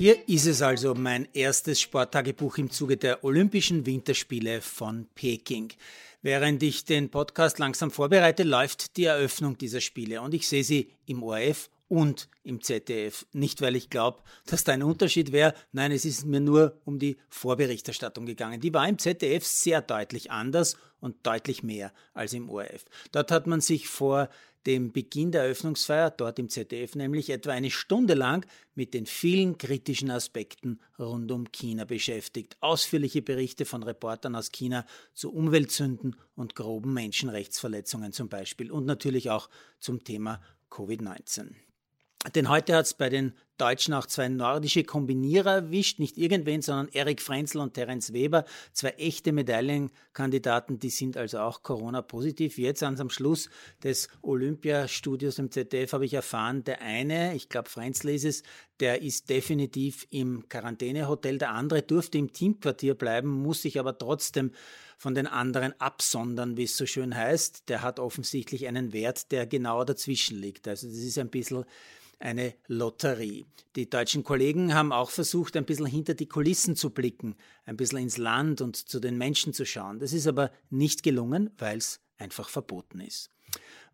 Hier ist es also mein erstes Sporttagebuch im Zuge der Olympischen Winterspiele von Peking. Während ich den Podcast langsam vorbereite, läuft die Eröffnung dieser Spiele und ich sehe sie im ORF und im ZDF. Nicht, weil ich glaube, dass da ein Unterschied wäre. Nein, es ist mir nur um die Vorberichterstattung gegangen. Die war im ZDF sehr deutlich anders und deutlich mehr als im ORF. Dort hat man sich vor dem Beginn der Eröffnungsfeier, dort im ZDF nämlich, etwa eine Stunde lang mit den vielen kritischen Aspekten rund um China beschäftigt. Ausführliche Berichte von Reportern aus China zu Umweltsünden und groben Menschenrechtsverletzungen zum Beispiel und natürlich auch zum Thema Covid-19. Denn heute hat es bei den Deutschen auch zwei nordische Kombinierer erwischt, nicht irgendwen, sondern Erik Frenzel und Terence Weber, zwei echte Medaillenkandidaten, die sind also auch Corona-positiv. Jetzt am Schluss des Olympiastudios im ZDF habe ich erfahren, der eine, ich glaube Frenzel ist es, der ist definitiv im Quarantänehotel, der andere durfte im Teamquartier bleiben, muss sich aber trotzdem von den anderen absondern, wie es so schön heißt. Der hat offensichtlich einen Wert, der genau dazwischen liegt. Also das ist ein bisschen eine Lotterie. Die deutschen Kollegen haben auch versucht, ein bisschen hinter die Kulissen zu blicken, ein bisschen ins Land und zu den Menschen zu schauen. Das ist aber nicht gelungen, weil es einfach verboten ist.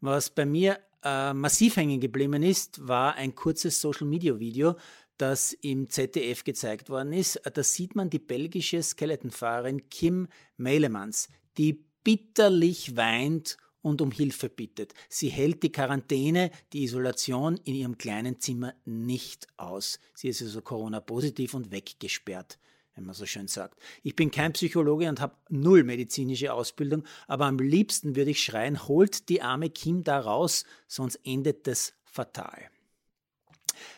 Was bei mir äh, massiv hängen geblieben ist, war ein kurzes Social-Media-Video, das im ZDF gezeigt worden ist. Da sieht man die belgische Skeletonfahrerin Kim Meilemans, die bitterlich weint und um Hilfe bittet. Sie hält die Quarantäne, die Isolation in ihrem kleinen Zimmer nicht aus. Sie ist also Corona-positiv und weggesperrt wenn man so schön sagt. Ich bin kein Psychologe und habe null medizinische Ausbildung, aber am liebsten würde ich schreien, holt die arme Kim da raus, sonst endet das fatal.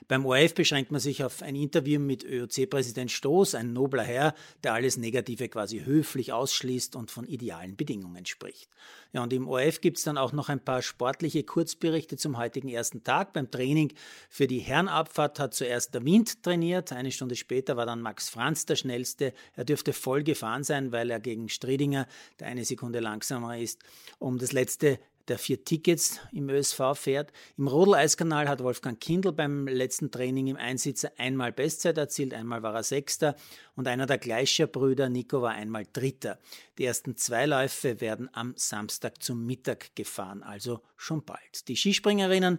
Beim ORF beschränkt man sich auf ein Interview mit ÖOC-Präsident Stoß, ein nobler Herr, der alles Negative quasi höflich ausschließt und von idealen Bedingungen spricht. Ja, und im ORF gibt es dann auch noch ein paar sportliche Kurzberichte zum heutigen ersten Tag. Beim Training für die Herrenabfahrt hat zuerst der Wind trainiert. Eine Stunde später war dann Max Franz der schnellste. Er dürfte voll gefahren sein, weil er gegen Striedinger, der eine Sekunde langsamer ist, um das letzte der vier Tickets im ÖSV fährt. Im Rodel-Eiskanal hat Wolfgang Kindl beim letzten Training im Einsitzer einmal Bestzeit erzielt, einmal war er Sechster und einer der Gleicher-Brüder, Nico, war einmal Dritter. Die ersten zwei Läufe werden am Samstag zum Mittag gefahren, also schon bald. Die Skispringerinnen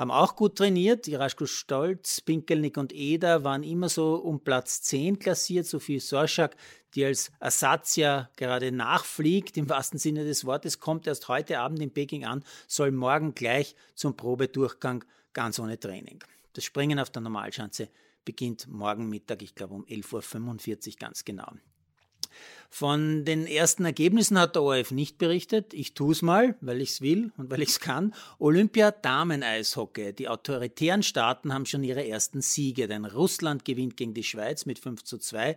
haben auch gut trainiert. Iraschko Stolz, Pinkelnick und Eder waren immer so um Platz 10 klassiert. Sophie Sorschak, die als Ersatz ja gerade nachfliegt, im wahrsten Sinne des Wortes, kommt erst heute Abend in Peking an, soll morgen gleich zum Probedurchgang ganz ohne Training. Das Springen auf der Normalschanze beginnt morgen Mittag, ich glaube um 11.45 Uhr ganz genau. Von den ersten Ergebnissen hat der ORF nicht berichtet. Ich tue es mal, weil ich es will und weil ich es kann. Olympia Damen-Eishockey. Die autoritären Staaten haben schon ihre ersten Siege, denn Russland gewinnt gegen die Schweiz mit 5 zu 2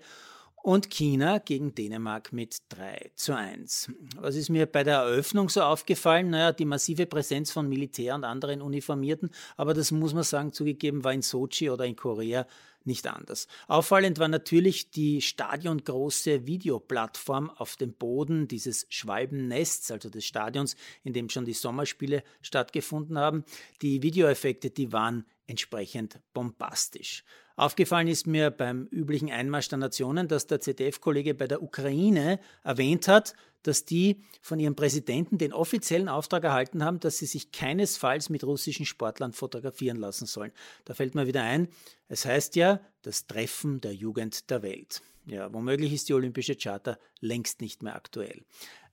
und China gegen Dänemark mit 3 zu 1. Was ist mir bei der Eröffnung so aufgefallen? Naja, die massive Präsenz von Militär und anderen Uniformierten, aber das muss man sagen, zugegeben war in Sochi oder in Korea nicht anders. Auffallend war natürlich die stadiongroße Videoplattform auf dem Boden dieses Schwalbennests, also des Stadions, in dem schon die Sommerspiele stattgefunden haben. Die Videoeffekte, die waren entsprechend bombastisch. Aufgefallen ist mir beim üblichen Einmarsch der Nationen, dass der ZDF-Kollege bei der Ukraine erwähnt hat, dass die von ihrem Präsidenten den offiziellen Auftrag erhalten haben, dass sie sich keinesfalls mit russischen Sportlern fotografieren lassen sollen. Da fällt mir wieder ein, es heißt ja das Treffen der Jugend der Welt. Ja, womöglich ist die Olympische Charta längst nicht mehr aktuell.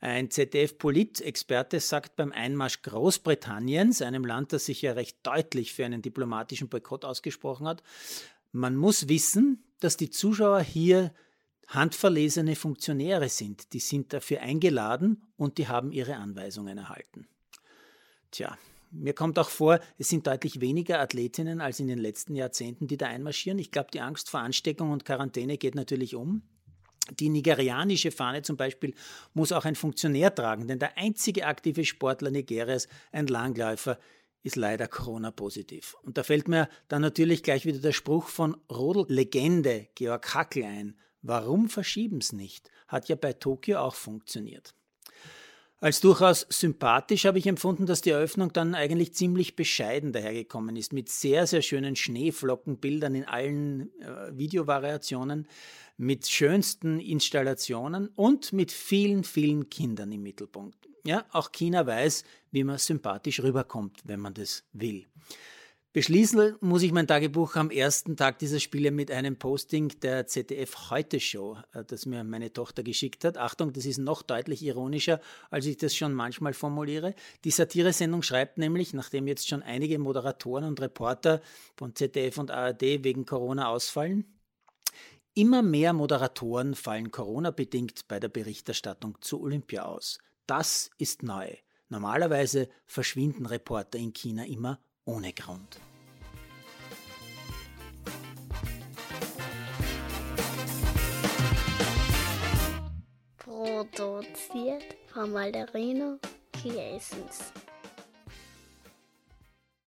Ein ZDF-Polit-Experte sagt beim Einmarsch Großbritanniens, einem Land, das sich ja recht deutlich für einen diplomatischen Boykott ausgesprochen hat, man muss wissen, dass die Zuschauer hier handverlesene Funktionäre sind. Die sind dafür eingeladen und die haben ihre Anweisungen erhalten. Tja, mir kommt auch vor, es sind deutlich weniger Athletinnen als in den letzten Jahrzehnten, die da einmarschieren. Ich glaube, die Angst vor Ansteckung und Quarantäne geht natürlich um. Die nigerianische Fahne zum Beispiel muss auch ein Funktionär tragen, denn der einzige aktive Sportler Nigerias, ein Langläufer, ist leider Corona-positiv. Und da fällt mir dann natürlich gleich wieder der Spruch von Rodel-Legende Georg Hackel ein. Warum verschieben's nicht? Hat ja bei Tokio auch funktioniert. Als durchaus sympathisch habe ich empfunden, dass die Eröffnung dann eigentlich ziemlich bescheiden dahergekommen ist, mit sehr, sehr schönen Schneeflockenbildern in allen äh, Videovariationen, mit schönsten Installationen und mit vielen, vielen Kindern im Mittelpunkt. Ja, auch China weiß, wie man sympathisch rüberkommt, wenn man das will. Beschließen muss ich mein Tagebuch am ersten Tag dieser Spiele mit einem Posting der ZDF Heute Show, äh, das mir meine Tochter geschickt hat. Achtung, das ist noch deutlich ironischer, als ich das schon manchmal formuliere. Die Satiresendung schreibt nämlich, nachdem jetzt schon einige Moderatoren und Reporter von ZDF und ARD wegen Corona ausfallen, immer mehr Moderatoren fallen Corona-bedingt bei der Berichterstattung zu Olympia aus. Das ist neu. Normalerweise verschwinden Reporter in China immer ohne Grund. Produziert von Malderino Kiesens.